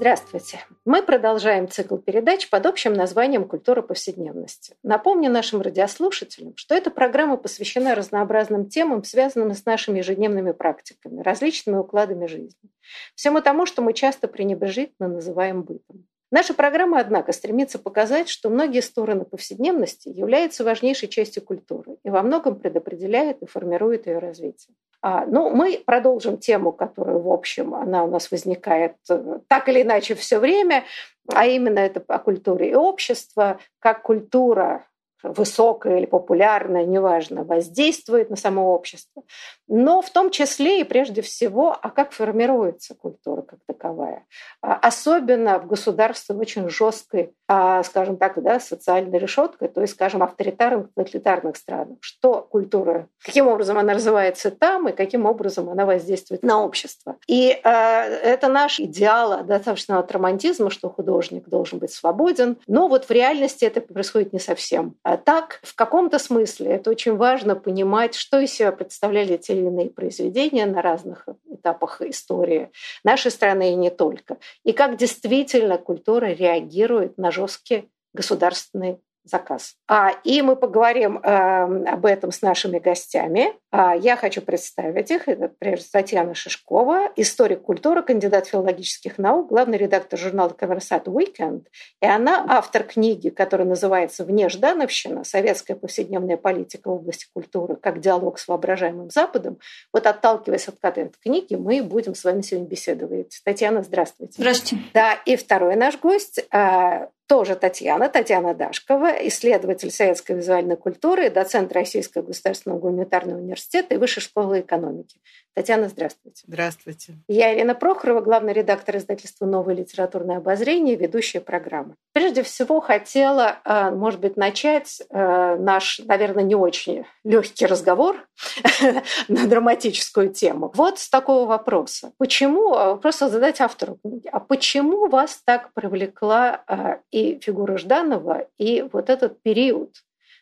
Здравствуйте. Мы продолжаем цикл передач под общим названием «Культура повседневности». Напомню нашим радиослушателям, что эта программа посвящена разнообразным темам, связанным с нашими ежедневными практиками, различными укладами жизни. Всему тому, что мы часто пренебрежительно называем бытом. Наша программа, однако, стремится показать, что многие стороны повседневности являются важнейшей частью культуры и во многом предопределяют и формируют ее развитие. А, ну, мы продолжим тему, которая, в общем, она у нас возникает э, так или иначе все время, а именно это о культуре и общества, как культура высокое или популярное, неважно, воздействует на само общество. Но в том числе и прежде всего, а как формируется культура как таковая. А особенно в государстве очень жесткой, а, скажем так, да, социальной решеткой, то есть, скажем, авторитарных, тоталитарных странах. Что культура, каким образом она развивается там и каким образом она воздействует на общество. И э, это наш идеал достаточно от романтизма, что художник должен быть свободен. Но вот в реальности это происходит не совсем а так, в каком-то смысле это очень важно понимать, что из себя представляли те или иные произведения на разных этапах истории нашей страны и не только. И как действительно культура реагирует на жесткие государственные заказ. А, и мы поговорим э, об этом с нашими гостями. А, я хочу представить их. Это, прежде Татьяна Шишкова, историк культуры, кандидат филологических наук, главный редактор журнала «Коммерсат Weekend. И она автор книги, которая называется «Вне Ждановщина. Советская повседневная политика в области культуры. Как диалог с воображаемым Западом». Вот отталкиваясь от этой книги, мы будем с вами сегодня беседовать. Татьяна, здравствуйте. Здравствуйте. Да, и второй наш гость э, тоже Татьяна, Татьяна Дашкова, исследователь советской визуальной культуры, доцент Российского государственного гуманитарного университета и Высшей школы экономики. Татьяна, здравствуйте. Здравствуйте. Я Ирина Прохорова, главный редактор издательства «Новое литературное обозрение», ведущая программы. Прежде всего, хотела, э, может быть, начать э, наш, наверное, не очень легкий разговор на драматическую тему. Вот с такого вопроса. Почему, э, просто задать автору книги, а почему вас так привлекла и фигура Жданова, и вот этот период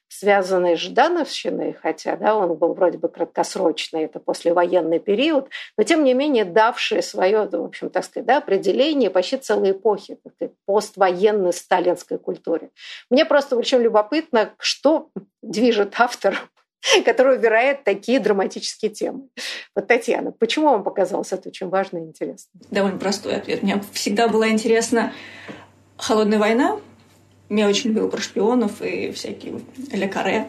связанный с Ждановщиной, хотя да, он был вроде бы краткосрочный, это послевоенный период, но тем не менее давший свое, в общем, так сказать, да, определение почти целой эпохи поствоенной сталинской культуре. Мне просто очень любопытно, что движет автором который выбирает такие драматические темы. Вот, Татьяна, почему вам показалось это очень важно и интересно? Довольно простой ответ. Мне всегда была интересна холодная война, я очень любила про шпионов и всякие Ля Каре.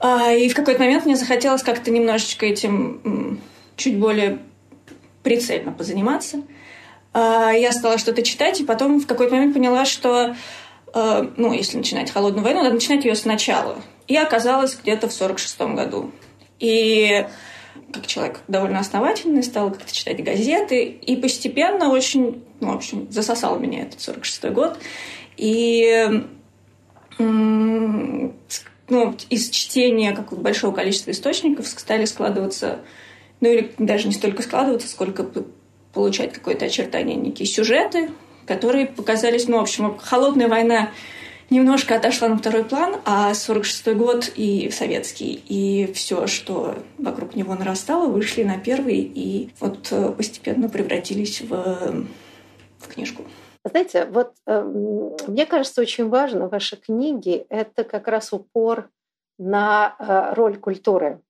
А, и в какой-то момент мне захотелось как-то немножечко этим чуть более прицельно позаниматься. А, я стала что-то читать, и потом в какой-то момент поняла, что а, ну, если начинать холодную войну, надо начинать ее сначала. И оказалась где-то в 46 году. И как человек довольно основательный, стала как-то читать газеты, и постепенно очень, ну, в общем, засосал меня этот 46 год. И ну, из чтения какого большого количества источников стали складываться, ну или даже не столько складываться, сколько получать какое-то очертание, некие сюжеты, которые показались, ну, в общем, холодная война немножко отошла на второй план, а 46-й год и советский, и все, что вокруг него нарастало, вышли на первый и вот э, постепенно превратились в, в книжку. Знаете, вот э, мне кажется, очень важно в вашей книге это как раз упор на э, роль культуры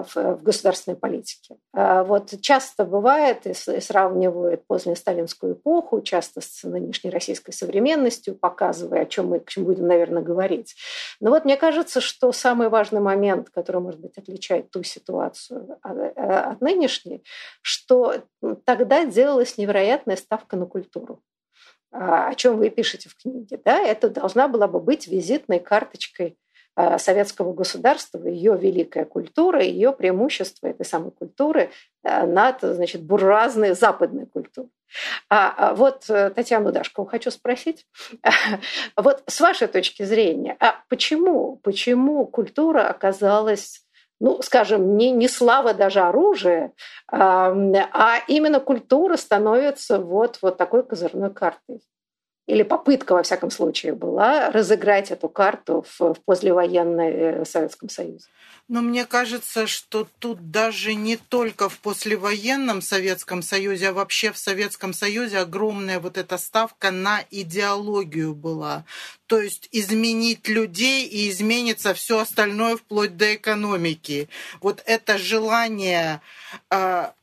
в, в государственной политике. Э, вот часто бывает и, сравнивают позднюю сталинскую эпоху, часто с нынешней российской современностью, показывая, о чем мы к чему будем, наверное, говорить. Но вот мне кажется, что самый важный момент, который, может быть, отличает ту ситуацию от, от нынешней, что тогда делалась невероятная ставка на культуру. А, о чем вы пишете в книге, да, это должна была бы быть визитной карточкой э, советского государства, ее великая культура, ее преимущество этой самой культуры э, над значит, буржуазной западной культурой. А, а вот Татьяну Дашкову хочу спросить, вот с вашей точки зрения, а почему, почему культура оказалась ну, скажем, не, не слава даже оружия, а именно культура становится вот, вот такой козырной картой. Или попытка, во всяком случае, была разыграть эту карту в, в послевоенной э, Советском Союзе. Но мне кажется, что тут даже не только в послевоенном Советском Союзе, а вообще в Советском Союзе огромная вот эта ставка на идеологию была. То есть изменить людей и изменится все остальное вплоть до экономики. Вот это желание а,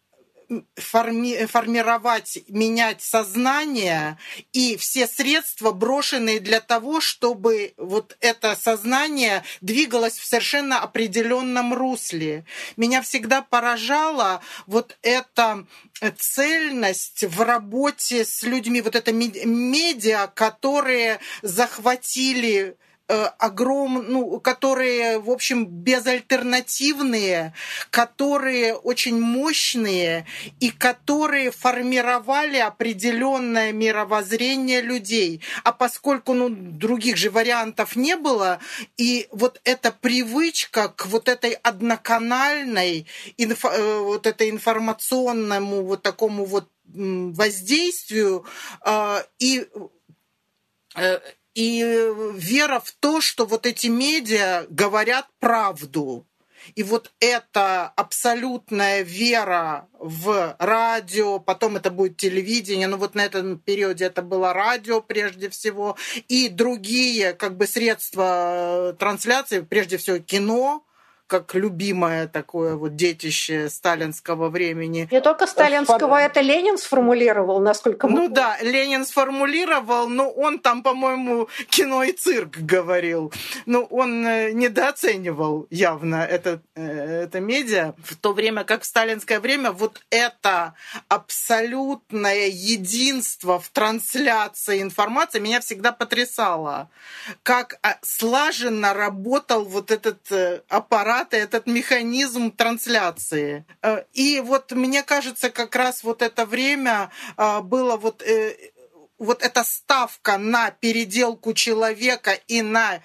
форми формировать, менять сознание и все средства брошенные для того, чтобы вот это сознание двигалось в совершенно определенном русле. Меня всегда поражала вот эта цельность в работе с людьми, вот это медиа, которые захватили огром, ну, которые, в общем, безальтернативные, которые очень мощные и которые формировали определенное мировоззрение людей. А поскольку ну, других же вариантов не было, и вот эта привычка к вот этой одноканальной, инфо, э, вот этой информационному вот такому вот воздействию э, и и вера в то, что вот эти медиа говорят правду. И вот эта абсолютная вера в радио, потом это будет телевидение, но вот на этом периоде это было радио прежде всего, и другие как бы средства трансляции, прежде всего кино, как любимое такое вот детище сталинского времени. Не только сталинского, Под... это Ленин сформулировал, насколько мы... Ну да, Ленин сформулировал, но он там, по-моему, кино и цирк говорил. Но он э, недооценивал явно это, э, это медиа. В то время, как в сталинское время, вот это абсолютное единство в трансляции информации меня всегда потрясало. Как а, слаженно работал вот этот э, аппарат аппарат этот механизм трансляции. Э, и вот мне кажется, как раз вот это время э, было вот э, вот эта ставка на переделку человека и на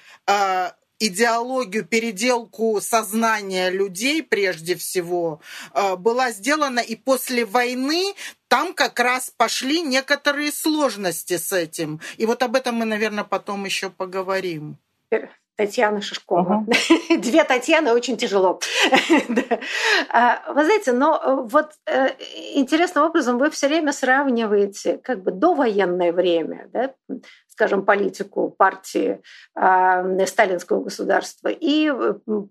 идеологию, переделку сознания людей прежде всего была сделана, и после войны там как раз пошли некоторые сложности с этим. И вот об этом мы, наверное, потом еще поговорим. Татьяна Шишкова. Угу. Две Татьяны очень тяжело. А, вы знаете, но э, вот э, интересным образом вы все время сравниваете как бы довоенное время, да, скажем, политику партии э, сталинского государства и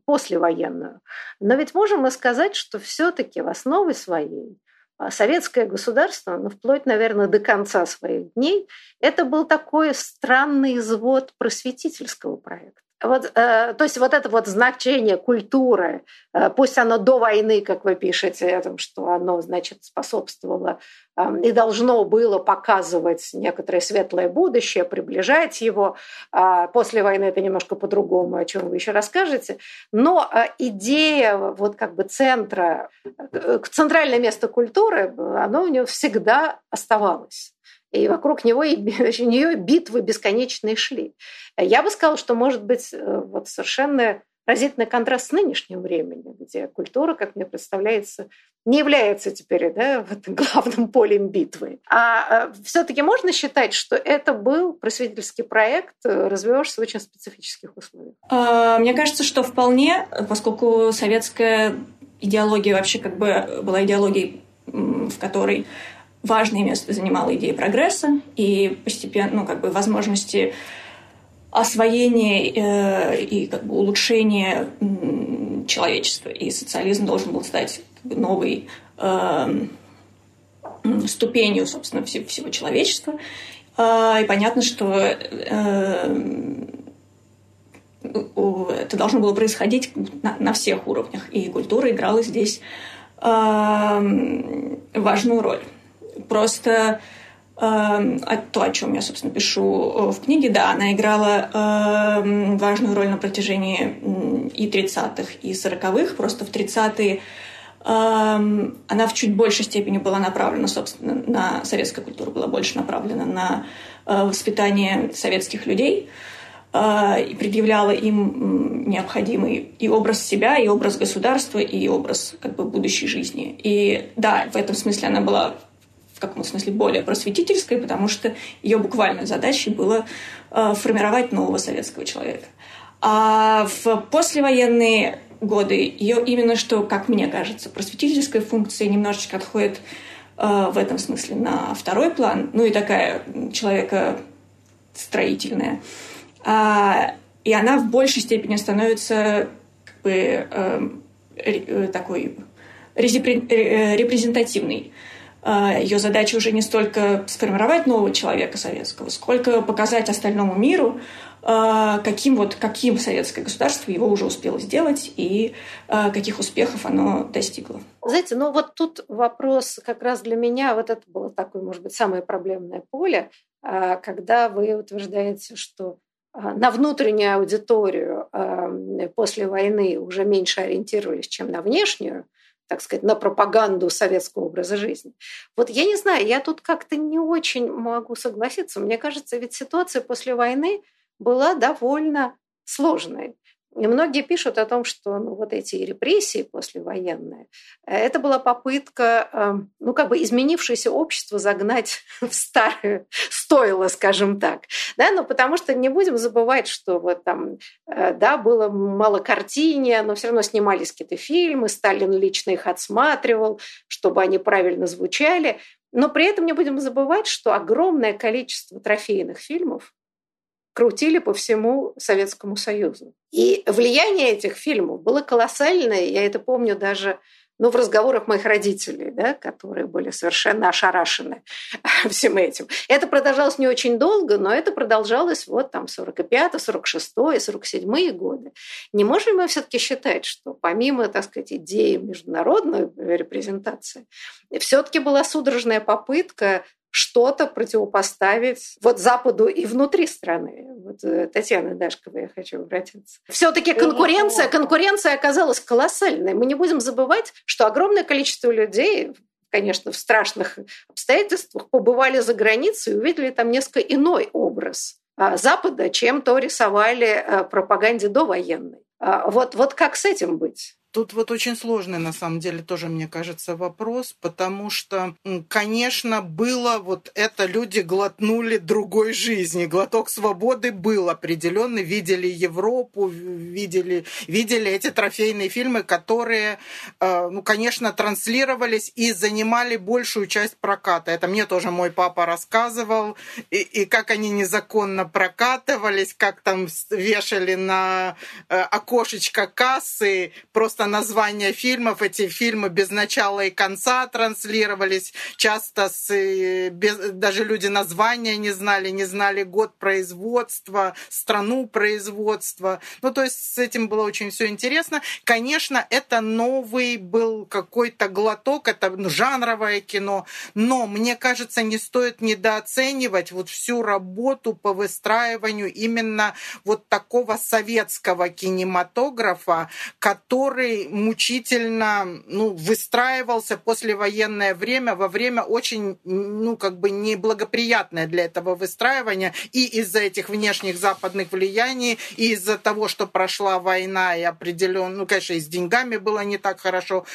послевоенную. Но ведь можем мы сказать, что все-таки в основе своей советское государство, ну, вплоть, наверное, до конца своих дней, это был такой странный извод просветительского проекта. Вот, э, то есть вот это вот значение культуры, э, пусть оно до войны, как вы пишете, этом, что оно, значит, способствовало э, и должно было показывать некоторое светлое будущее, приближать его. Э, после войны это немножко по-другому, о чем вы еще расскажете. Но э, идея вот как бы центра, э, центральное место культуры, оно у него всегда оставалось и вокруг него и нее битвы бесконечные шли. Я бы сказала, что может быть э, вот совершенно разительный контраст с нынешним временем, где культура, как мне представляется, не является теперь да, вот главным полем битвы. А э, все-таки можно считать, что это был просветительский проект, э, развивавшийся в очень специфических условиях? А, мне кажется, что вполне, поскольку советская идеология вообще как бы была идеологией, в которой важное место занимала идея прогресса и постепенно, ну, как бы возможности освоения э, и как бы улучшения э, человечества. И социализм должен был стать как бы, новой э, ступенью, собственно, всего, всего человечества. Э, и понятно, что э, это должно было происходить на, на всех уровнях, и культура играла здесь э, важную роль. Просто э, то, о чем я, собственно, пишу в книге, да, она играла э, важную роль на протяжении и 30-х, и 40-х. Просто в 30-е она в чуть большей степени была направлена, собственно, на советскую культуру, была больше направлена на э, воспитание советских людей э, и предъявляла им необходимый и образ себя, и образ государства, и образ как бы будущей жизни. И да, в этом смысле она была в каком-то смысле более просветительской, потому что ее буквальной задачей было э, формировать нового советского человека. А в послевоенные годы ее именно что, как мне кажется, просветительская функция немножечко отходит э, в этом смысле на второй план, ну и такая человека строительная. А, и она в большей степени становится как бы э, э, такой репрезентативной. А, Ее задача уже не столько сформировать нового человека советского, сколько показать остальному миру, а, каким, вот, каким советское государство его уже успело сделать и а, каких успехов оно достигло. Знаете, ну вот тут вопрос как раз для меня, вот это было такое, может быть, самое проблемное поле, когда вы утверждаете, что на внутреннюю аудиторию после войны уже меньше ориентировались, чем на внешнюю, так сказать, на пропаганду советского образа жизни. Вот я не знаю, я тут как-то не очень могу согласиться. Мне кажется, ведь ситуация после войны была довольно сложной. И многие пишут о том, что ну, вот эти репрессии послевоенные, это была попытка, эм, ну, как бы изменившееся общество загнать в старое стоило, скажем так. Да, но потому что не будем забывать, что вот там, э, да, было мало картине, но все равно снимались какие-то фильмы, Сталин лично их отсматривал, чтобы они правильно звучали. Но при этом не будем забывать, что огромное количество трофейных фильмов крутили по всему Советскому Союзу. И влияние этих фильмов было колоссальное. Я это помню даже ну, в разговорах моих родителей, да, которые были совершенно ошарашены всем этим. Это продолжалось не очень долго, но это продолжалось вот там 45 46 47 годы. Не можем мы все-таки считать, что помимо, так сказать, идеи международной репрезентации, все-таки была судорожная попытка что-то противопоставить вот Западу и внутри страны. Вот э, Татьяна Дашкова, я хочу обратиться. Все-таки конкуренция, конкуренция оказалась колоссальной. Мы не будем забывать, что огромное количество людей конечно, в страшных обстоятельствах, побывали за границей и увидели там несколько иной образ а, Запада, чем то рисовали э, пропаганде довоенной. А, вот, вот как с этим быть? Тут вот очень сложный, на самом деле, тоже, мне кажется, вопрос, потому что, конечно, было вот это, люди глотнули другой жизни. Глоток свободы был определенный, видели Европу, видели, видели эти трофейные фильмы, которые, э, ну, конечно, транслировались и занимали большую часть проката. Это мне тоже мой папа рассказывал, и, и как они незаконно прокатывались, как там вешали на э, окошечко кассы, просто просто названия фильмов. Эти фильмы без начала и конца транслировались. Часто с, э, без, даже люди названия не знали, не знали год производства, страну производства. Ну, то есть с этим было очень все интересно. Конечно, это новый был какой-то глоток, это ну, жанровое кино, но мне кажется, не стоит недооценивать вот всю работу по выстраиванию именно вот такого советского кинематографа, который который мучительно ну, выстраивался послевоенное время, во время очень, ну, как бы неблагоприятное для этого выстраивания и из-за этих внешних западных влияний, и из-за того, что прошла война и определенно, ну, конечно, и с деньгами было не так хорошо,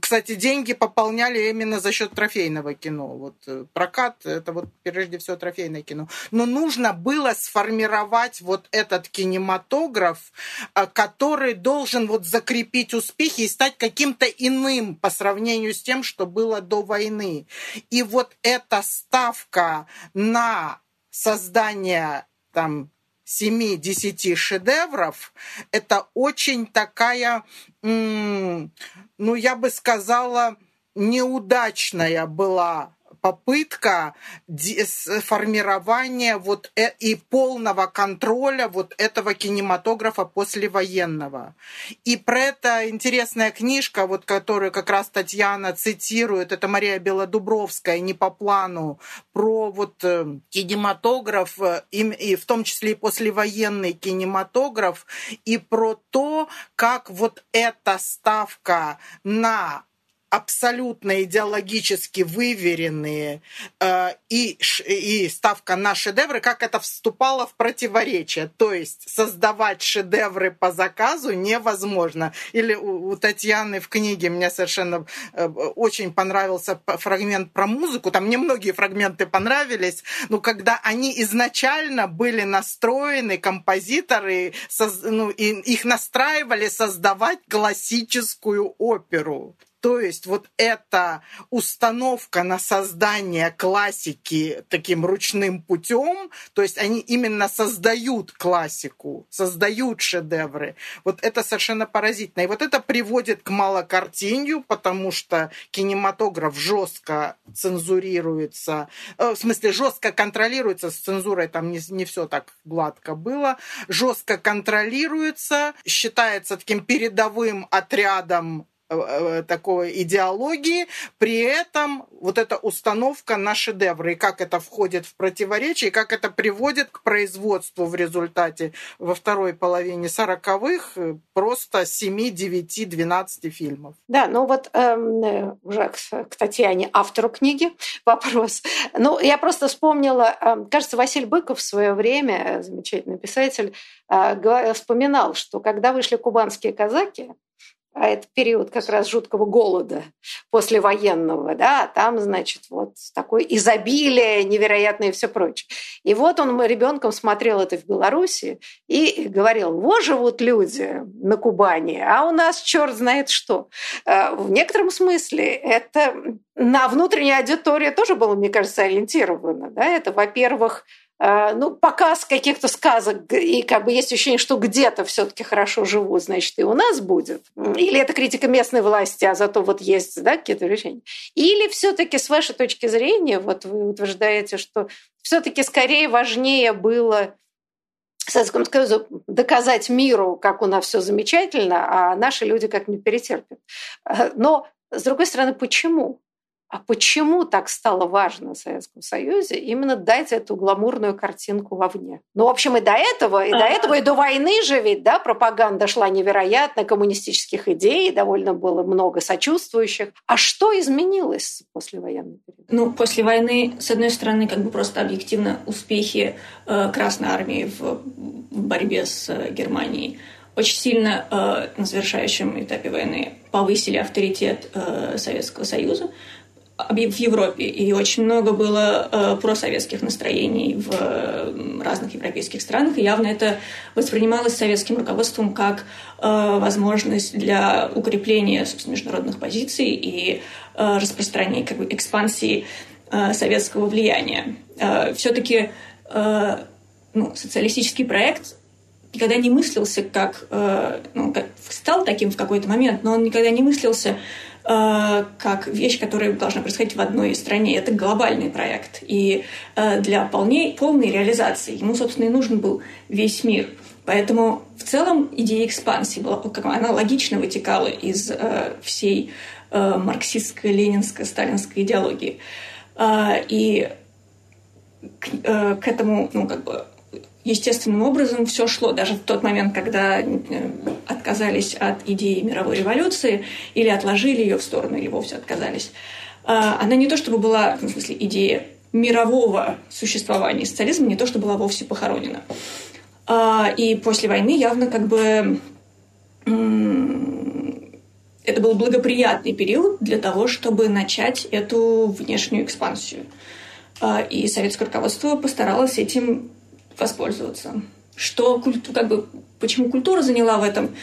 кстати, деньги пополняли именно за счет трофейного кино. Вот э, прокат это вот прежде всего трофейное кино. Но нужно было сформировать вот этот кинематограф, э, который должен вот закрепить успехи и стать каким-то иным по сравнению с тем, что было до войны. И вот эта ставка на создание там 7-10 шедевров, это очень такая, ну, я бы сказала, неудачная была попытка формирования вот э, и полного контроля вот этого кинематографа послевоенного. И про это интересная книжка, вот которую как раз Татьяна цитирует, это Мария Белодубровская, не по плану, про вот э, кинематограф, э, и в том числе и послевоенный кинематограф, и про то, как вот эта ставка на абсолютно идеологически выверенные э, и, и ставка на шедевры, как это вступало в противоречие. То есть создавать шедевры по заказу невозможно. Или у, у Татьяны в книге мне совершенно э, очень понравился фрагмент про музыку. Там мне многие фрагменты понравились, но когда они изначально были настроены, композиторы, соз, ну, и, их настраивали создавать классическую оперу. То есть вот эта установка на создание классики таким ручным путем, то есть они именно создают классику, создают шедевры. Вот это совершенно поразительно. И вот это приводит к малокартинью, потому что кинематограф жестко цензурируется, э, в смысле жестко контролируется, с цензурой там не, не все так гладко было, жестко контролируется, считается таким передовым отрядом такой идеологии, при этом вот эта установка на шедевры, и как это входит в противоречие, и как это приводит к производству в результате во второй половине сороковых просто 7, 9, 12 фильмов. Да, ну вот эм, уже к, к Татьяне, автору книги, вопрос. Ну, я просто вспомнила, э, кажется, Василий Быков в свое время, замечательный писатель, э, вспоминал, что когда вышли кубанские казаки, а это период как раз жуткого голода послевоенного, да, там, значит, вот такое изобилие невероятное и все прочее. И вот он ребенком смотрел это в Беларуси и говорил, вот живут люди на Кубани, а у нас черт знает что. Э, в некотором смысле это на внутреннюю аудиторию тоже было, мне кажется, ориентировано. Да? Это, во-первых, ну, показ каких-то сказок, и как бы есть ощущение, что где-то все таки хорошо живут, значит, и у нас будет. Или это критика местной власти, а зато вот есть да, какие-то решения. Или все таки с вашей точки зрения, вот вы утверждаете, что все таки скорее важнее было Советскому доказать миру, как у нас все замечательно, а наши люди как-нибудь перетерпят. Э, но, с другой стороны, почему? А почему так стало важно в Советском Союзе именно дать эту гламурную картинку вовне? Ну, в общем, и до этого, и до этого, и до войны же ведь, да, пропаганда шла невероятно, коммунистических идей, довольно было много сочувствующих. А что изменилось после военной период? Ну, после войны, с одной стороны, как бы просто объективно успехи э, Красной Армии в, в борьбе с э, Германией очень сильно э, на завершающем этапе войны повысили авторитет э, Советского Союза в Европе, и очень много было э, просоветских настроений в э, разных европейских странах, и явно это воспринималось советским руководством как э, возможность для укрепления собственно, международных позиций и э, распространения, как бы экспансии э, советского влияния. Э, все-таки э, ну, социалистический проект никогда не мыслился как, э, ну, как стал таким в какой-то момент, но он никогда не мыслился как вещь, которая должна происходить в одной стране. Это глобальный проект. И э, для полней, полной реализации ему, собственно, и нужен был весь мир. Поэтому в целом идея экспансии была, как она логично вытекала из э, всей марксистской, ленинской, сталинской идеологии. И к, к этому, ну, как бы, естественным образом все шло. Даже в тот момент, когда э, отказались от идеи мировой революции или отложили ее в сторону, или вовсе отказались, а, она не то чтобы была, в смысле, идея мирового существования социализма, не то чтобы была вовсе похоронена. А, и после войны явно как бы это был благоприятный период для того, чтобы начать эту внешнюю экспансию. А, и советское руководство постаралось этим воспользоваться. Что культу, как бы, почему культура заняла в этом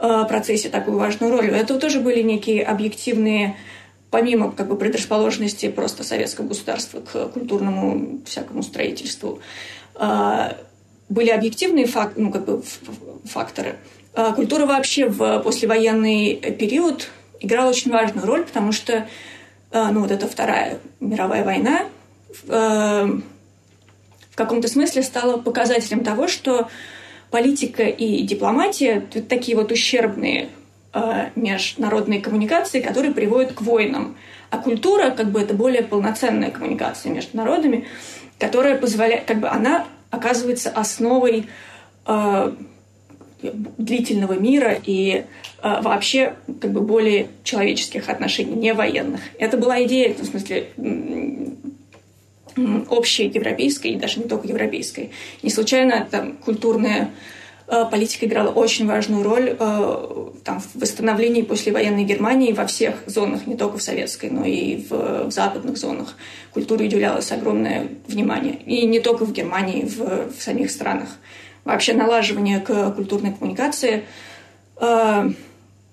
э, процессе такую важную роль? Это тоже были некие объективные, помимо как бы предрасположенности просто советского государства к культурному всякому строительству, э, были объективные фак, ну, как бы, факторы. Э, культура вообще в послевоенный период играла очень важную роль, потому что ну вот эта Вторая мировая война, каком-то смысле стала показателем того, что политика и дипломатия — такие вот ущербные международные коммуникации, которые приводят к войнам. А культура, как бы, это более полноценная коммуникация между народами, которая позволяет, как бы, она оказывается основой э, длительного мира и э, вообще как бы более человеческих отношений, не военных. Это была идея, в смысле, общей европейской, и даже не только европейской. Не случайно там культурная э, политика играла очень важную роль э, там, в восстановлении послевоенной Германии во всех зонах, не только в советской, но и в, в западных зонах. Культуре уделялось огромное внимание. И не только в Германии, в, в самих странах вообще налаживание к культурной коммуникации э,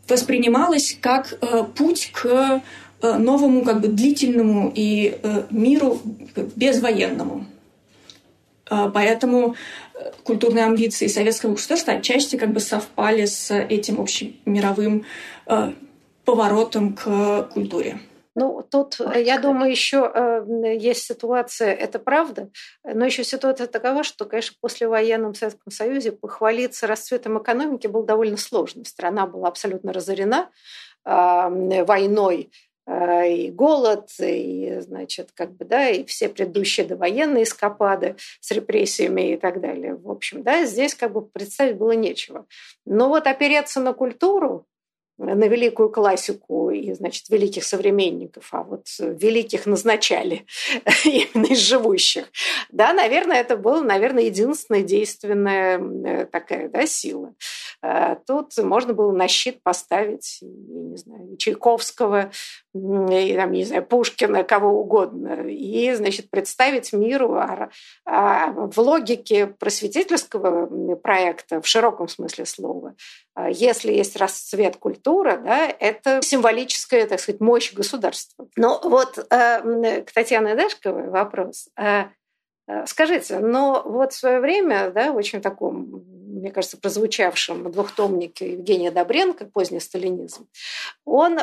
воспринималось как э, путь к новому как бы длительному и миру безвоенному. Поэтому культурные амбиции советского государства отчасти как бы совпали с этим общемировым поворотом к культуре. Ну, тут, э, я думаю, еще э, есть ситуация, это правда, но еще ситуация такова, что, конечно, в послевоенном Советском Союзе похвалиться расцветом экономики было довольно сложно. Страна была абсолютно разорена войной, э, и голод, и, значит, как бы, да, и все предыдущие довоенные эскапады с репрессиями и так далее. В общем, да, здесь как бы представить было нечего. Но вот опереться на культуру, на великую классику и, значит, великих современников, а вот великих назначали именно из живущих. Да, наверное, это была, наверное, единственная действенная такая да, сила. А тут можно было на щит поставить, я не знаю, Чайковского, и, там, не знаю, Пушкина, кого угодно, и, значит, представить миру а, а в логике просветительского проекта, в широком смысле слова, а если есть расцвет культуры, да, это символическая, так сказать, мощь государства. Но вот э, к Татьяне Дашковой вопрос. Э, э, скажите, но вот в свое время, да, в очень таком, мне кажется, прозвучавшем двухтомнике Евгения Добренко «Поздний сталинизм», он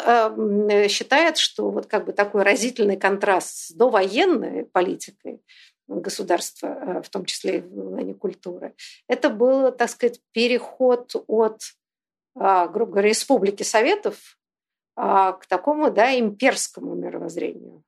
считает, что вот как бы такой разительный контраст с довоенной политикой государства, в том числе и в культуры, это был, так сказать, переход от а, грубо говоря, республики Советов а, к такому да, имперскому мировоззрению.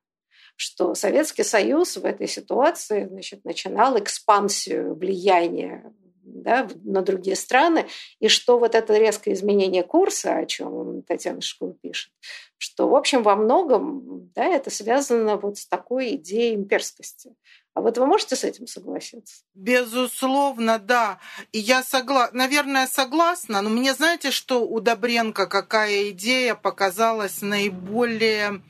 Что Советский Союз в этой ситуации значит, начинал экспансию влияния да, на другие страны, и что вот это резкое изменение курса, о чем Татьяна Шкула пишет, что, в общем, во многом да, это связано вот с такой идеей имперскости. А вот вы можете с этим согласиться? Безусловно, да. И я согласна, наверное, согласна, но мне знаете, что у Добренко какая идея показалась наиболее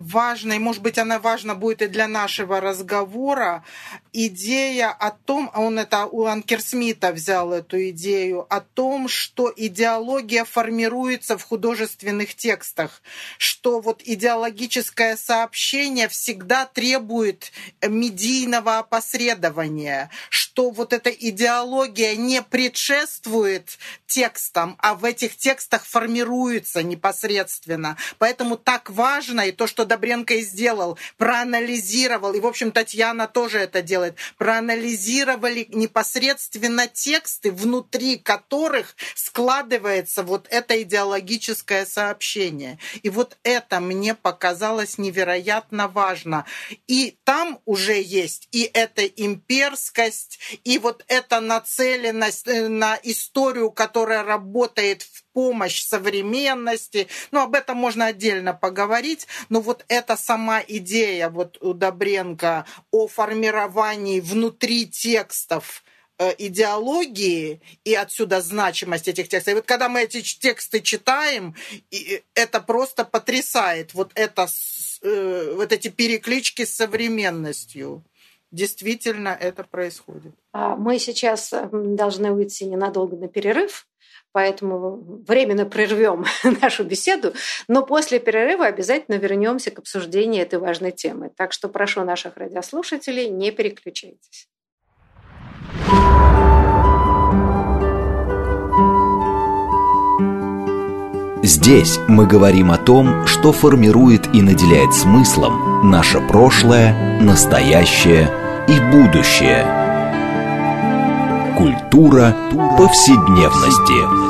важной, может быть, она важна будет и для нашего разговора, идея о том, а он это у Анкерсмита взял эту идею, о том, что идеология формируется в художественных текстах, что вот идеологическое сообщение всегда требует медийного опосредования, что вот эта идеология не предшествует текстам, а в этих текстах формируется непосредственно. Поэтому так важно и то, что Добренко и сделал, проанализировал, и, в общем, Татьяна тоже это делает, проанализировали непосредственно тексты, внутри которых складывается вот это идеологическое сообщение. И вот это мне показалось невероятно важно. И там уже есть и эта имперскость, и вот эта нацеленность э, на историю, которая работает в помощь современности. Ну, об этом можно отдельно поговорить, но вот эта сама идея вот у Добренко о формировании внутри текстов э, идеологии и отсюда значимость этих текстов. И вот когда мы эти тексты читаем, это просто потрясает. Вот это э, вот эти переклички с современностью. Действительно, это происходит. А мы сейчас должны уйти ненадолго на перерыв поэтому временно прервем нашу беседу, но после перерыва обязательно вернемся к обсуждению этой важной темы. Так что прошу наших радиослушателей, не переключайтесь. Здесь мы говорим о том, что формирует и наделяет смыслом наше прошлое, настоящее и будущее. Культура повседневности.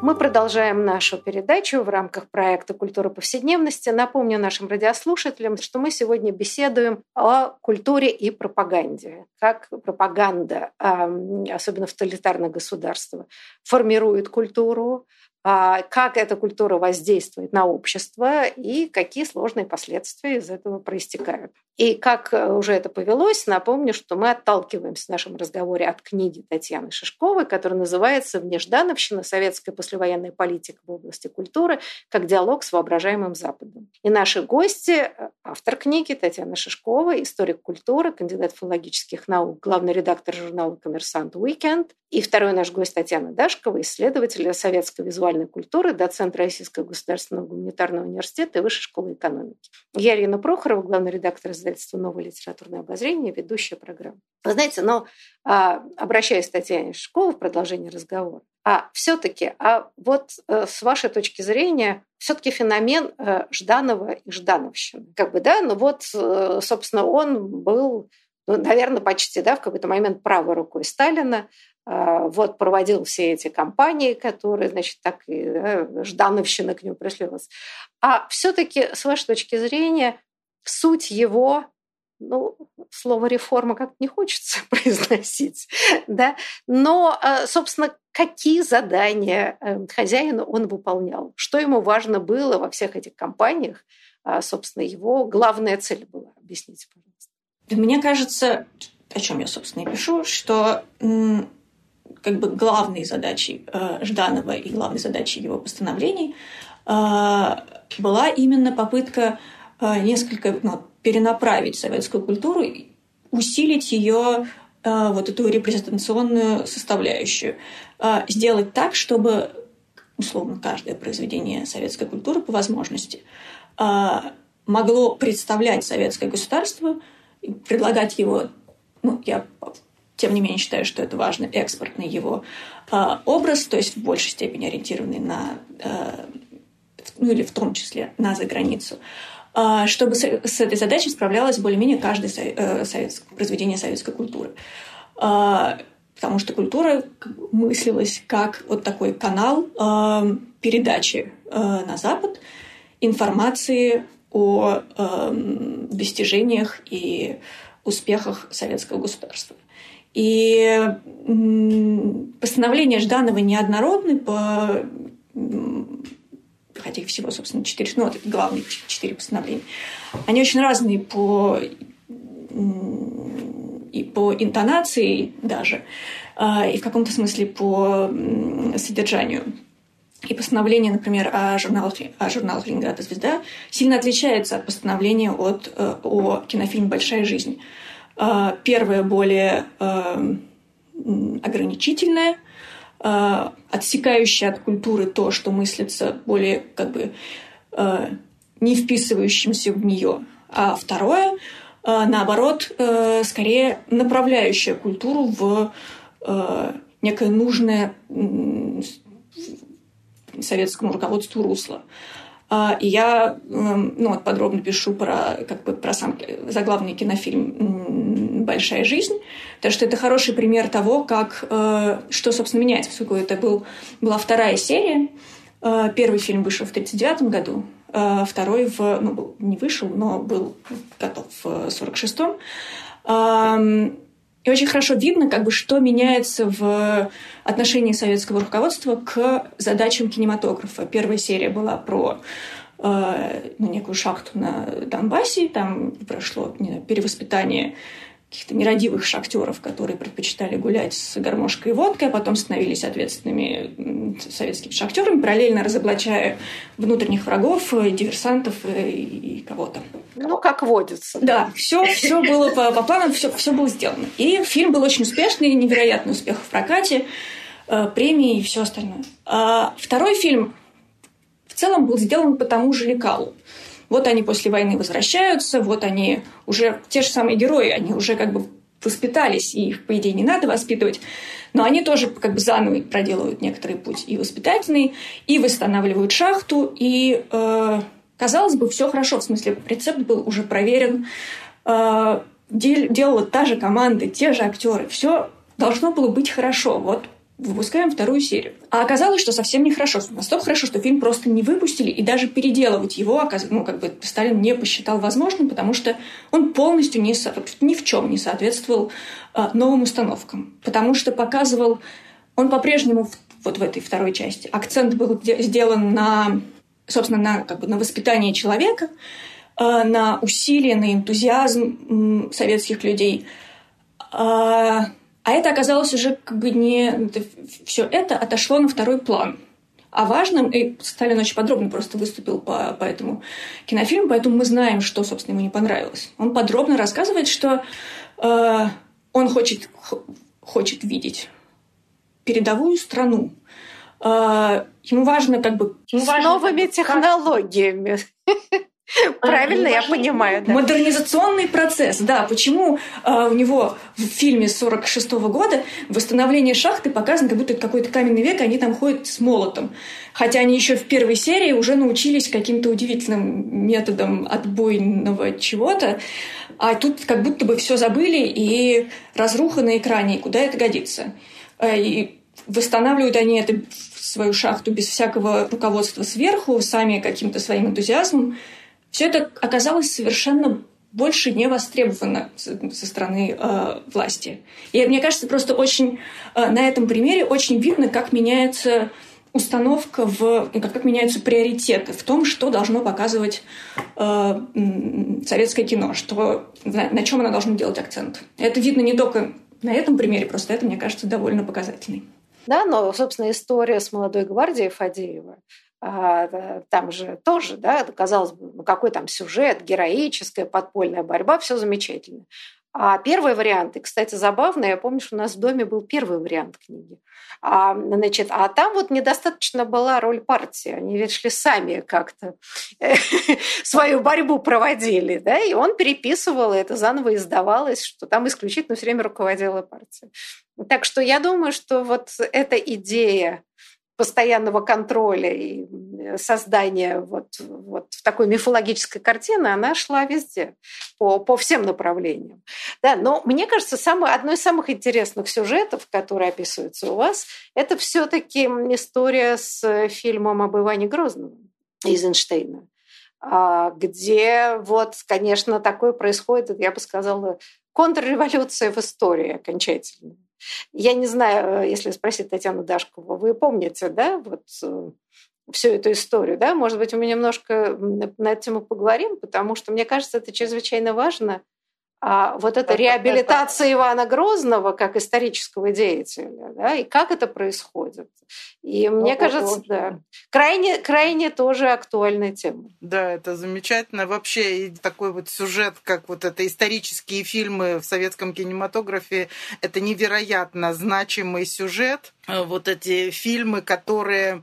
Мы продолжаем нашу передачу в рамках проекта «Культура повседневности». Напомню нашим радиослушателям, что мы сегодня беседуем о культуре и пропаганде. Как пропаганда, особенно в тоталитарных государствах, формирует культуру, как эта культура воздействует на общество и какие сложные последствия из этого проистекают. И как э, уже это повелось, напомню, что мы отталкиваемся в нашем разговоре от книги Татьяны Шишковой, которая называется «Внеждановщина. Советская послевоенная политика в области культуры. Как диалог с воображаемым Западом». И наши гости, э, автор книги Татьяна Шишкова, историк культуры, кандидат филологических наук, главный редактор журнала «Коммерсант Уикенд», и второй наш гость Татьяна Дашкова, исследователь советской визуальной культуры, доцент Российского государственного гуманитарного университета и Высшей школы экономики. Я Ирина Прохорова, главный редактор издательства «Новое литературное обозрение», ведущая программа. Вы знаете, но а, обращаясь к Татьяне Шишковой в продолжении разговора, а все-таки, а вот э, с вашей точки зрения, все-таки феномен э, Жданова и Ждановщины. Как бы, да, ну вот, э, собственно, он был ну, наверное, почти да, в какой-то момент правой рукой Сталина, вот проводил все эти кампании, которые, значит, так и да, Ждановщина к нему пришлилась. А все-таки, с вашей точки зрения, суть его, ну, слово реформа как не хочется произносить, да, но, а, собственно, какие задания э, хозяину он выполнял, что ему важно было во всех этих кампаниях, а, собственно, его главная цель была, объясните, пожалуйста. Мне кажется, о чем я, собственно, и пишу, что как бы главной задачей э, Жданова и главной задачей его постановлений э, была именно попытка э, несколько ну, перенаправить советскую культуру, усилить ее э, вот эту репрезентационную составляющую, э, сделать так, чтобы условно каждое произведение советской культуры по возможности э, могло представлять советское государство, предлагать его ну, я тем не менее, считаю, что это важно, экспортный его э, образ, то есть в большей степени ориентированный на, э, ну или в том числе на заграницу, э, чтобы с, с этой задачей справлялось более-менее каждое со, э, совет, произведение советской культуры. Э, потому что культура мыслилась как вот такой канал э, передачи э, на Запад информации о э, достижениях и успехах советского государства. И постановления Жданова неоднородны по хотя их всего, собственно, четыре, ну, вот главные четыре постановления. Они очень разные по и по интонации даже, а, и в каком-то смысле по содержанию. И постановление, например, о журналах, о журналах «Ленинград и звезда» сильно отличается от постановления от, э, о кинофильме «Большая жизнь». А, первое более а, ограничительное, а, отсекающее от культуры то, что мыслится более как бы не вписывающимся в нее. А второе, наоборот, скорее направляющее культуру в некое нужное советскому руководству русло. А, и я эм, ну, вот подробно пишу про, как бы, про сам заглавный кинофильм «Большая жизнь», потому что это хороший пример того, как, э, что, собственно, меняется, поскольку это был, была вторая серия. Э, первый фильм вышел в 1939 году, э, второй в, ну, не вышел, но был готов в 1946 и очень хорошо видно, как бы, что меняется в отношении советского руководства к задачам кинематографа. Первая серия была про э, ну, некую шахту на Донбассе. Там прошло не знаю, перевоспитание каких-то нерадивых шахтеров, которые предпочитали гулять с гармошкой и водкой, а потом становились ответственными советскими шахтерами, параллельно разоблачая внутренних врагов, э, диверсантов э, и кого-то. Ну, как водится. Да, все, все было по, по плану, все, все было сделано. И фильм был очень успешный, невероятный успех в прокате, э, премии и все остальное. А второй фильм в целом был сделан по тому же лекалу. Вот они после войны возвращаются, вот они уже те же самые герои, они уже как бы воспитались, и их, по идее, не надо воспитывать, но они тоже как бы заново проделывают некоторый путь и воспитательный, и восстанавливают шахту, и, э, казалось бы, все хорошо, в смысле, рецепт был уже проверен, э, дел, делала та же команда, те же актеры, все должно было быть хорошо. Вот выпускаем вторую серию. А оказалось, что совсем нехорошо. Настолько хорошо, что фильм просто не выпустили, и даже переделывать его, ну, как бы Сталин не посчитал возможным, потому что он полностью не, ни в чем не соответствовал э, новым установкам. Потому что показывал, он по-прежнему вот в этой второй части, акцент был сделан на, собственно, на, как бы, на воспитание человека, э, на усилие, на энтузиазм э, советских людей. Э, а это оказалось уже как бы не... Все это отошло на второй план. А важным, и Сталин очень подробно просто выступил по, по этому кинофильму, поэтому мы знаем, что, собственно, ему не понравилось. Он подробно рассказывает, что э, он хочет, хочет видеть передовую страну. Э, ему важно как бы... С новыми технологиями. Правильно я понимаю, да. Модернизационный процесс, да. Почему э, у него в фильме 46 -го года восстановление шахты показано, как будто это какой-то каменный век, они там ходят с молотом. Хотя они еще в первой серии уже научились каким-то удивительным методом отбойного чего-то, а тут как будто бы все забыли и разруха на экране, и куда это годится. Э, и восстанавливают они это свою шахту без всякого руководства сверху, сами каким-то своим энтузиазмом. Все это оказалось совершенно больше не востребовано со стороны э, власти. И мне кажется, просто очень э, на этом примере очень видно, как меняется установка в ну, как, как меняются приоритеты в том, что должно показывать э, советское кино, что на, на чем оно должно делать акцент. Это видно не только на этом примере, просто это, мне кажется, довольно показательный. Да, но, собственно, история с молодой гвардией Фадеева там же тоже, да, казалось бы, ну какой там сюжет, героическая подпольная борьба, все замечательно. А первый вариант, и, кстати, забавно, я помню, что у нас в доме был первый вариант книги. А, значит, а там вот недостаточно была роль партии. Они ведь шли сами как-то свою борьбу проводили, да, и он переписывал, и это заново издавалось, что там исключительно все время руководила партия. Так что я думаю, что вот эта идея постоянного контроля и создания вот, вот в такой мифологической картины, она шла везде, по, по всем направлениям. Да, но мне кажется, самое, одно из самых интересных сюжетов, которые описываются у вас, это все таки история с фильмом об Иване Грозном Эйзенштейна а, где вот, конечно, такое происходит, я бы сказала, контрреволюция в истории окончательно. Я не знаю, э, если спросить Татьяну Дашкову, вы помните, да, вот э, всю эту историю, да? Может быть, мы немножко на эту тему поговорим, потому что мне кажется, это чрезвычайно важно – а вот эта реабилитация Ивана Грозного как исторического деятеля, да, и как это происходит. И ну, мне кажется, да, крайне, крайне тоже актуальная тема. Да, это замечательно. Вообще и такой вот сюжет, как вот это исторические фильмы в советском кинематографе, это невероятно значимый сюжет. Вот эти фильмы, которые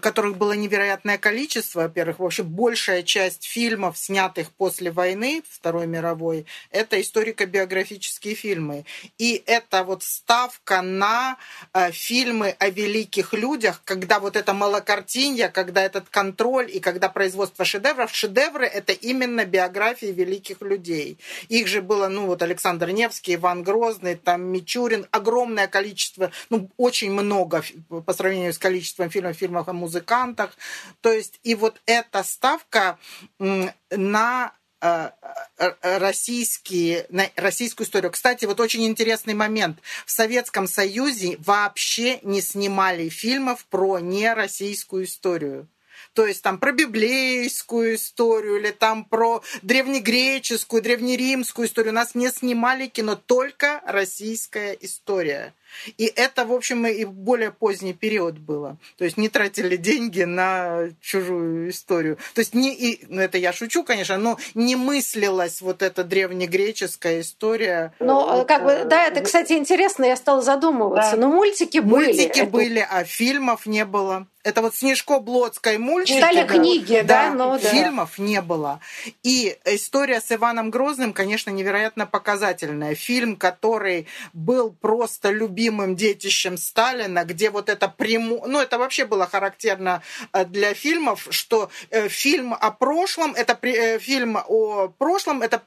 которых было невероятное количество, во-первых, вообще большая часть фильмов, снятых после войны Второй мировой, это историко-биографические фильмы. И это вот ставка на э, фильмы о великих людях, когда вот это малокартинья, когда этот контроль и когда производство шедевров. Шедевры — это именно биографии великих людей. Их же было, ну вот Александр Невский, Иван Грозный, там Мичурин, огромное количество, ну очень много по сравнению сравнению с количеством фильмов, фильмов о музыкантах. То есть и вот эта ставка на э, э, российские, на российскую историю. Кстати, вот очень интересный момент. В Советском Союзе вообще не снимали фильмов про нероссийскую историю. То есть там про библейскую историю или там про древнегреческую, древнеримскую историю. У нас не снимали кино, только российская история. И это, в общем, и более поздний период было. То есть не тратили деньги на чужую историю. То есть не, и, ну это я шучу, конечно, но не мыслилась вот эта древнегреческая история. Ну, вот, как бы, да, это, кстати, интересно, я стала задумываться. Да. Но мультики были. Мультики это... были, а фильмов не было. Это вот Снежко-Блодской мультики. Читали книги, да, да но фильмов да. не было. И история с Иваном Грозным, конечно, невероятно показательная. Фильм, который был просто любимым детищем Сталина, где вот это прямо... Ну, это вообще было характерно э, для фильмов, что э, фильм о прошлом, это э, фильм о прошлом, это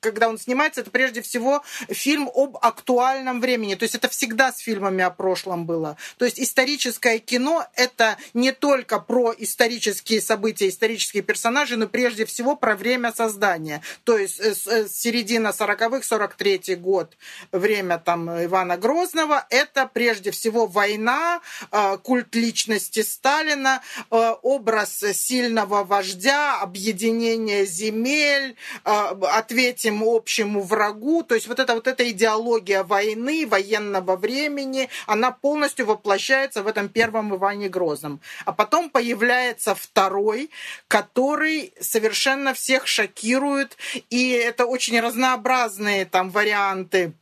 когда он снимается, это прежде всего фильм об актуальном времени. То есть это всегда с фильмами о прошлом было. То есть историческое кино — это не только про исторические события, исторические персонажи, но прежде всего про время создания. То есть середина 40-х, 43-й год, время там Ивана Грозного, это прежде всего война, э, культ личности Сталина, образ сильного вождя, объединение земель, ответим общему врагу. То есть вот эта вот эта идеология войны, военного времени, она полностью воплощается в этом первом Иване Грозном. А потом появляется второй, который совершенно всех шокирует, и это очень разнообразные там варианты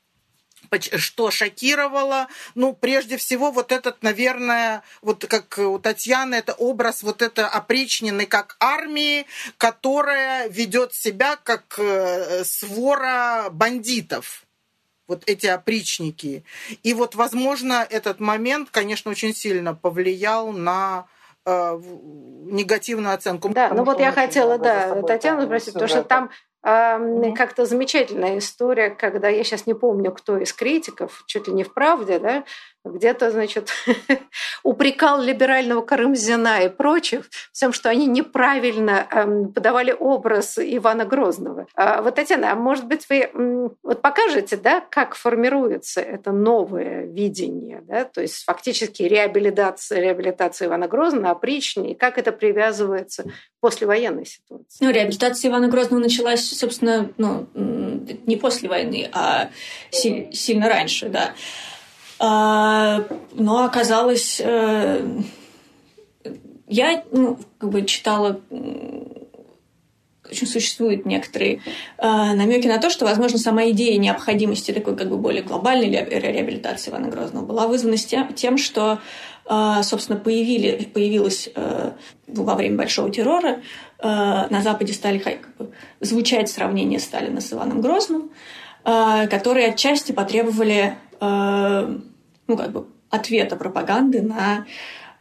что шокировало? Ну, прежде всего, вот этот, наверное, вот как у Татьяны, это образ вот это опричнины как армии, которая ведет себя как э, свора бандитов вот эти опричники. И вот, возможно, этот момент, конечно, очень сильно повлиял на э, негативную оценку. Да, ну вот я хотела, да, Татьяну спросить, потому что там как-то замечательная история, когда я сейчас не помню, кто из критиков, чуть ли не в правде, да, где-то, значит, упрекал либерального Карамзина и прочих в том, что они неправильно эм, подавали образ Ивана Грозного. А, вот, Татьяна, а может быть, вы вот покажете, да, как формируется это новое видение, да, то есть фактически реабилитация, реабилитация Ивана Грозного, опричней, и как это привязывается послевоенной ситуации? Ну, реабилитация Ивана Грозного началась, собственно, ну, не после войны, а сильно раньше, да. А, но оказалось, э, я ну, как бы читала очень существуют некоторые э, намеки на то, что, возможно, сама идея необходимости такой как бы более глобальной реабилитации Ивана Грозного была вызвана тем, тем что, э, собственно, появили, появилась э, во время Большого террора на Западе стали как бы, звучать сравнения Сталина с Иваном Грозным, которые отчасти потребовали Э, ну, как бы ответа пропаганды на,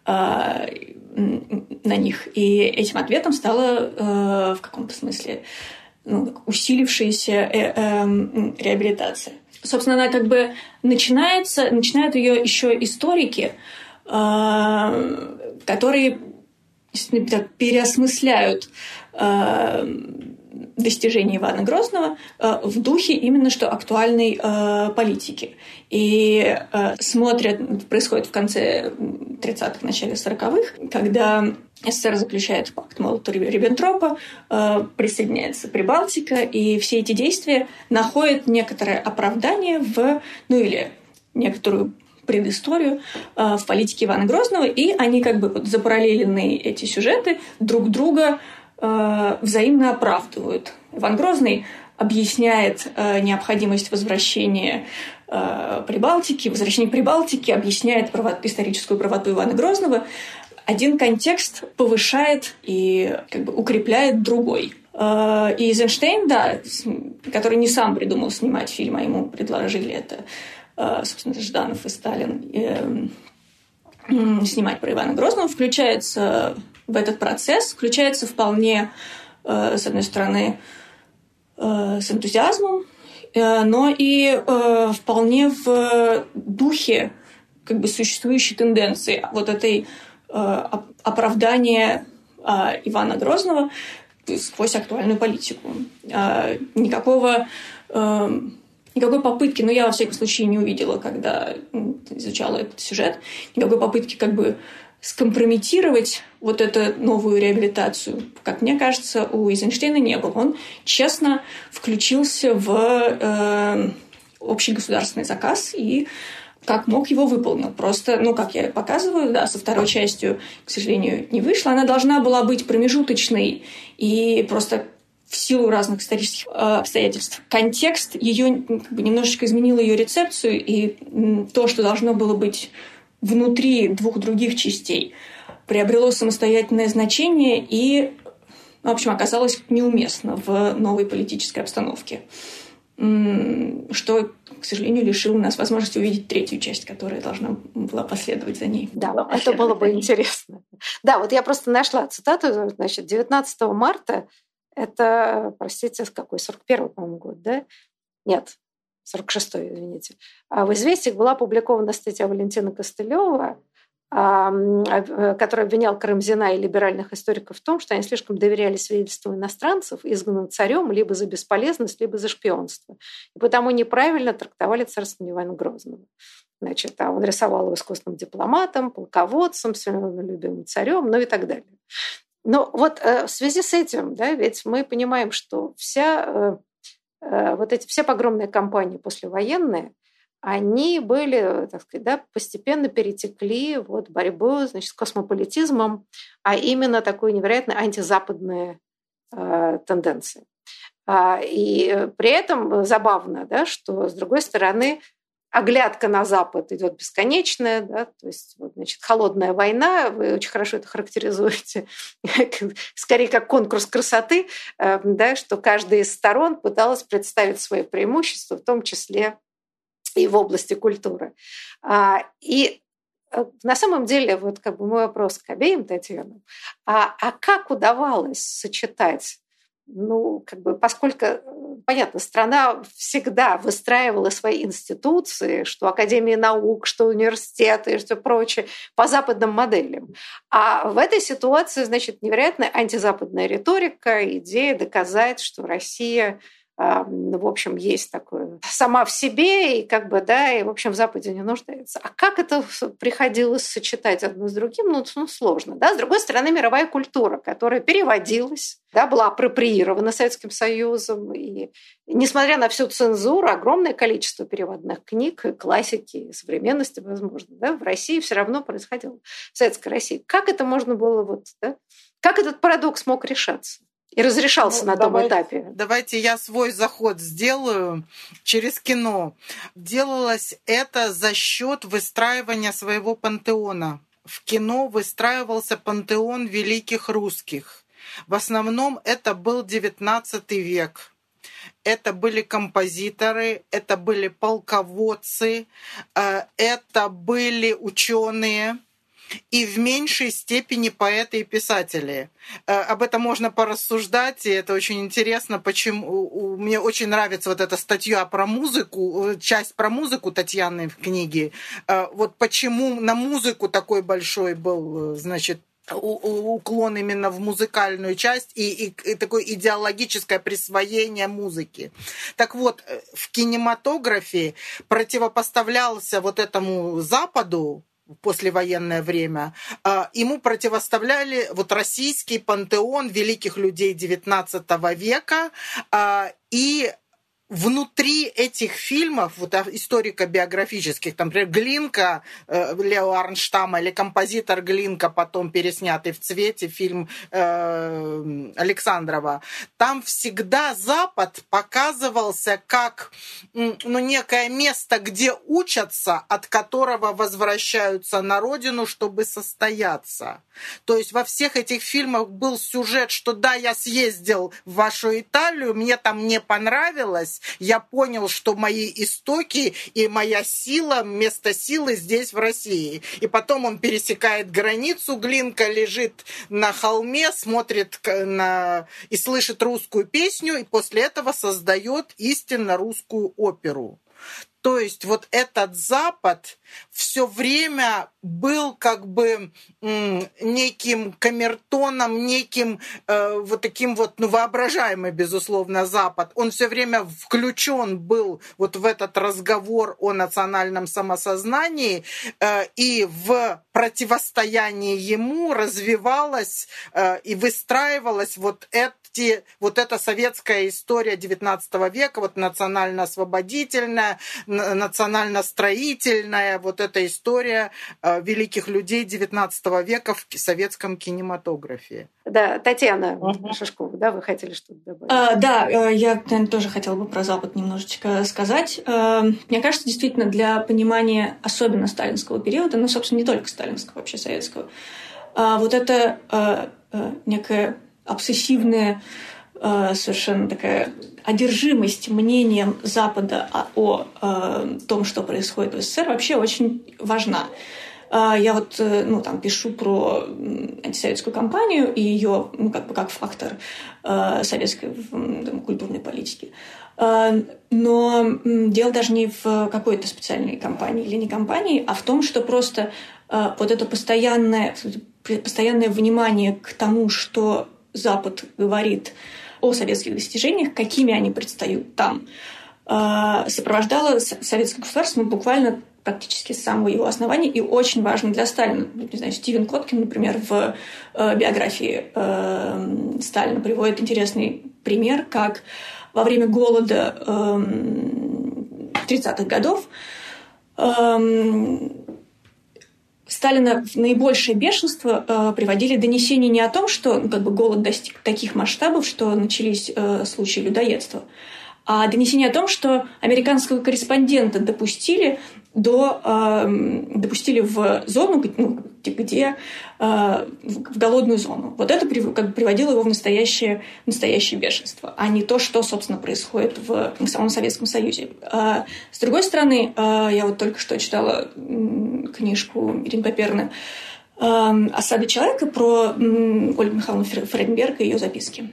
э, на них. И этим ответом стала э, в каком-то смысле ну, усилившаяся реабилитация. Собственно, она как бы начинается, начинают ее еще историки, которые переосмысляют достижений Ивана Грозного э, в духе именно что актуальной э, политики. И э, смотрят, происходит в конце 30-х, начале 40-х, когда СССР заключает пакт Молотова-Риббентропа, присоединяется Прибалтика, и все эти действия находят некоторое оправдание в, ну или некоторую предысторию в политике Ивана Грозного, и они как бы вот запараллеленные эти сюжеты друг друга э, взаимно оправдывают. Иван Грозный объясняет э, необходимость возвращения э, Прибалтики, возвращение Прибалтики объясняет историческую правоту Ивана Грозного. Один контекст повышает и как бы укрепляет другой. И Эйзенштейн, да, который не сам придумал снимать фильм, а ему предложили это, собственно, Жданов и Сталин, э, снимать про Ивана Грозного, включается в этот процесс включается вполне, э, с одной стороны, э, с энтузиазмом, э, но и вполне в духе как бы существующей тенденции вот этой оправдания Ивана Грозного сквозь актуальную политику. Никакого никакой попытки, ну, я во всяком случае не увидела, когда изучала этот сюжет, никакой попытки как бы скомпрометировать вот эту новую реабилитацию, как мне кажется, у Эйзенштейна не было. Он честно включился в э, общий государственный заказ и как мог, его выполнил. Просто, ну, как я показываю, да, со второй частью, к сожалению, не вышло. Она должна была быть промежуточной и просто в силу разных исторических э, обстоятельств. Контекст ее как бы, немножечко изменил ее рецепцию, и то, что должно было быть внутри двух других частей, приобрело самостоятельное значение и, в общем, оказалось неуместно в новой политической обстановке что, к сожалению, лишило нас возможности увидеть третью часть, которая должна была последовать за ней. Да, это было бы интересно. Да, вот я просто нашла цитату, значит, 19 марта, это, простите, какой, 41 по-моему, год, да? Нет, 46-й, извините. А в «Известиях» была опубликована статья Валентина Костылева Э, который обвинял Карамзина и либеральных историков в том, что они слишком доверяли свидетельству иностранцев, изгнанным царем либо за бесполезность, либо за шпионство. И потому неправильно трактовали царство Ивана Грозного. Значит, а он рисовал его искусственным дипломатом, полководцем, своим любимым царем, ну и так далее. Но вот э, в связи с этим, да, ведь мы понимаем, что вся э, вот эти все погромные кампании послевоенные – они были, так сказать, да, постепенно перетекли вот борьбу значит, с космополитизмом, а именно такой невероятно антизападные э, тенденции. А, и при этом забавно, да, что, с другой стороны, оглядка на Запад идет бесконечная, да, то есть вот, значит, холодная война, вы очень хорошо это характеризуете, скорее как конкурс красоты, э, да, что каждая из сторон пыталась представить свои преимущества, в том числе и в области культуры. А, и э, на самом деле, вот как бы мой вопрос к обеим Татьянам, а, а как удавалось сочетать ну, как бы, поскольку, э, понятно, страна всегда выстраивала свои институции, что Академии наук, что университеты что прочее, по западным моделям. А в этой ситуации, значит, невероятная антизападная риторика, идея доказать, что Россия в общем, есть такое сама в себе, и как бы, да, и, в общем, в Западе не нуждается. А как это приходилось сочетать одно с другим? Ну, ну сложно, да. С другой стороны, мировая культура, которая переводилась, да, была апроприирована Советским Союзом, и несмотря на всю цензуру, огромное количество переводных книг, классики, современности, возможно, да, в России все равно происходило, в Советской России. Как это можно было, вот, да, как этот парадокс мог решаться? И разрешался ну, на давайте, том этапе. Давайте я свой заход сделаю через кино. Делалось это за счет выстраивания своего пантеона. В кино выстраивался пантеон великих русских. В основном это был XIX век. Это были композиторы, это были полководцы, э, это были ученые, и в меньшей степени поэты и писатели. Э, об этом можно порассуждать, и это очень интересно, почему мне очень нравится вот эта статья про музыку, э, часть про музыку Татьяны в книге. Э, вот почему на музыку такой большой был, значит, уклон именно в музыкальную часть и, и, и такое идеологическое присвоение музыки. Так вот, в кинематографе противопоставлялся вот этому Западу, в послевоенное время, а, ему противоставляли вот российский пантеон великих людей XIX века а, и внутри этих фильмов, вот историко-биографических, там, например, Глинка э, Лео Арнштама или композитор Глинка, потом переснятый в цвете фильм э, Александрова, там всегда Запад показывался как ну, некое место, где учатся, от которого возвращаются на родину, чтобы состояться. То есть во всех этих фильмах был сюжет, что да, я съездил в вашу Италию, мне там не понравилось, раз я понял, что мои истоки и моя сила, место силы здесь, в России. И потом он пересекает границу, Глинка лежит на холме, смотрит на... и слышит русскую песню, и после этого создает истинно русскую оперу. То есть вот этот Запад все время был как бы неким камертоном, неким э, вот таким вот, ну, воображаемый, безусловно, Запад. Он все время включен был вот в этот разговор о национальном самосознании, э, и в противостоянии ему развивалась э, и выстраивалась вот это те, вот эта советская история XIX века, вот национально-освободительная, национально-строительная, вот эта история э, великих людей XIX века в советском кинематографе. Да, Татьяна угу. Шишкова, да, вы хотели что-то добавить? А, да, э, я, наверное, тоже хотела бы про Запад немножечко сказать. Э, мне кажется, действительно, для понимания особенно сталинского периода, ну, собственно, не только сталинского, вообще советского, вот это некая обсессивная совершенно такая одержимость мнением Запада о, о том, что происходит в СССР, вообще очень важна. А, я вот э, ну, там, пишу про антисоветскую кампанию и ее ну, как бы как фактор э, советской там, культурной политики. Но дело даже не в какой-то специальной кампании или не кампании, а в том, что просто э, вот это постоянное, постоянное внимание к тому, что Запад говорит о советских достижениях, какими они предстают там, сопровождало советское государство буквально практически с самого его основания и очень важно для Сталина. Не знаю, Стивен Коткин, например, в э, биографии э, Сталина приводит интересный пример, как во время голода э, 30-х годов э, Сталина в наибольшее бешенство э, приводили донесения не о том, что ну, как бы голод достиг таких масштабов, что начались э, случаи людоедства, а донесение о том, что американского корреспондента допустили до, э, допустили в зону, ну, где э, в голодную зону. Вот это как бы приводило его в настоящее, настоящее бешенство, а не то, что, собственно, происходит в, в самом Советском Союзе. А, с другой стороны, э, я вот только что читала книжку Ирины Паперны «Осада человека» про Ольгу Михайловну Фрейденберг и ее записки.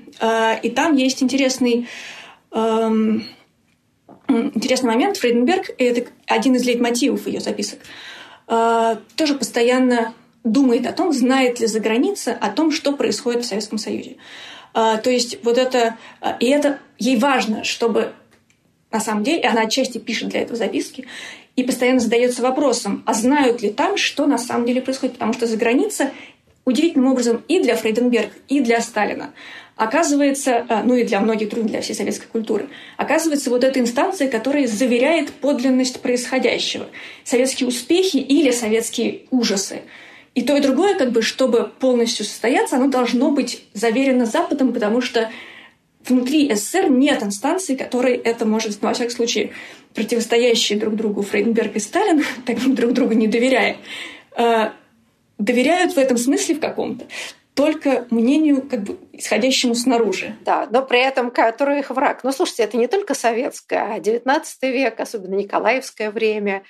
И там есть интересный интересный момент. Фрейденберг – это один из лейтмотивов ее записок. А, тоже постоянно думает о том, знает ли за граница о том, что происходит в Советском Союзе. А, то есть вот это... А, и это ей важно, чтобы на самом деле, она отчасти пишет для этого записки, и постоянно задается вопросом, а знают ли там, что на самом деле происходит, потому что за граница удивительным образом и для Фрейденберг, и для Сталина оказывается, э, ну и для многих других, для всей советской культуры, оказывается вот эта инстанция, которая заверяет подлинность происходящего. Советские успехи или советские ужасы. И то, и другое, как бы, чтобы полностью состояться, оно должно быть заверено Западом, потому что внутри СССР нет инстанции, которой это может, ну, во всяком случае, противостоящие друг другу Фрейденберг и Сталин, так друг другу не доверяя, э, доверяют в этом смысле в каком-то только мнению, как бы исходящему снаружи. Да, но при этом который их враг. Но слушайте, это не только советское, а 19 век, особенно Николаевское время,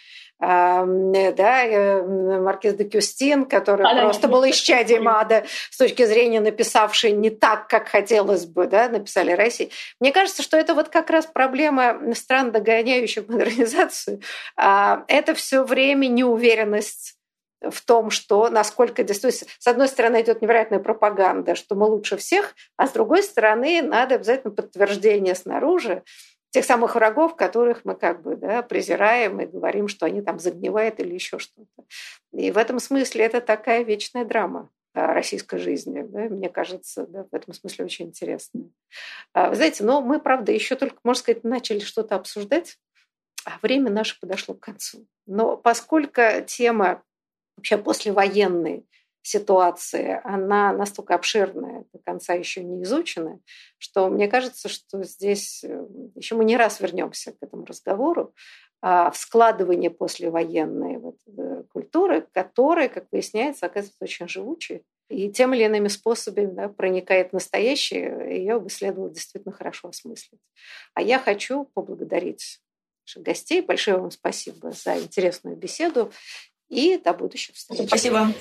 да, э, Маркиз де Кюстин, который а, просто да, был исчадием ада с точки зрения написавший не так, как хотелось бы, да, написали России. Мне кажется, что это вот как раз проблема стран, догоняющих модернизацию. А, это все время неуверенность в том, что насколько действительно, с одной стороны, идет невероятная пропаганда, что мы лучше всех, а с другой стороны, надо обязательно подтверждение снаружи тех самых врагов, которых мы как бы да, презираем и говорим, что они там загнивают или еще что-то. И в этом смысле это такая вечная драма российской жизни. Да, мне кажется, да, в этом смысле очень интересно. А, вы знаете, но мы, правда, еще только, можно сказать, начали что-то обсуждать, а время наше подошло к концу. Но поскольку тема вообще послевоенной ситуации, она настолько обширная, до конца еще не изученная, что мне кажется, что здесь э, еще мы не раз вернемся к этому разговору а, в складывании послевоенной вот, э, культуры, которая, как выясняется, оказывается очень живучей и тем или иными способами да, проникает в настоящее, ее бы следовало действительно хорошо осмыслить. А я хочу поблагодарить наших гостей. Большое вам спасибо за интересную беседу и до будущих встреч. Спасибо.